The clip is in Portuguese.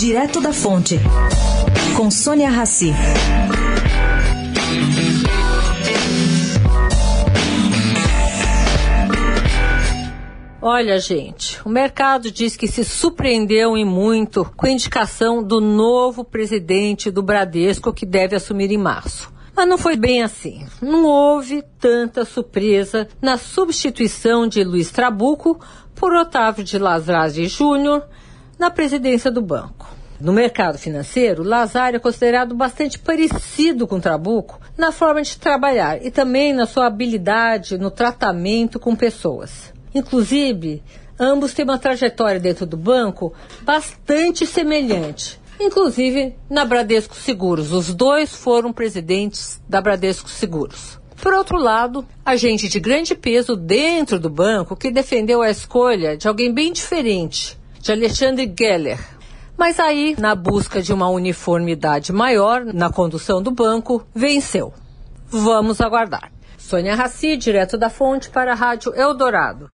Direto da Fonte, com Sônia Rassi. Olha, gente, o mercado diz que se surpreendeu em muito com a indicação do novo presidente do Bradesco que deve assumir em março. Mas não foi bem assim. Não houve tanta surpresa na substituição de Luiz Trabuco por Otávio de Lazari Júnior na presidência do banco. No mercado financeiro, Lazari é considerado bastante parecido com Trabuco na forma de trabalhar e também na sua habilidade no tratamento com pessoas. Inclusive, ambos têm uma trajetória dentro do banco bastante semelhante. Inclusive na Bradesco Seguros. Os dois foram presidentes da Bradesco Seguros. Por outro lado, a gente de grande peso dentro do banco que defendeu a escolha de alguém bem diferente, de Alexandre Geller. Mas aí, na busca de uma uniformidade maior na condução do banco, venceu. Vamos aguardar. Sônia Raci, direto da fonte para a Rádio Eldorado.